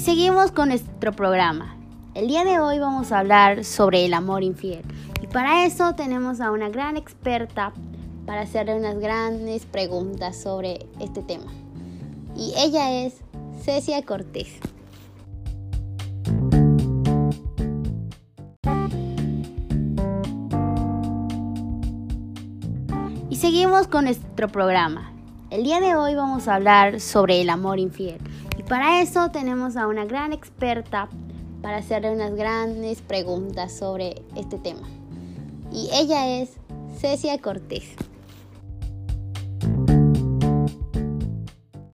seguimos con nuestro programa. El día de hoy vamos a hablar sobre el amor infiel. Y para eso tenemos a una gran experta para hacerle unas grandes preguntas sobre este tema. Y ella es Cecia Cortés. Y seguimos con nuestro programa. El día de hoy vamos a hablar sobre el amor infiel. Y para eso tenemos a una gran experta para hacerle unas grandes preguntas sobre este tema. Y ella es Cecia Cortés.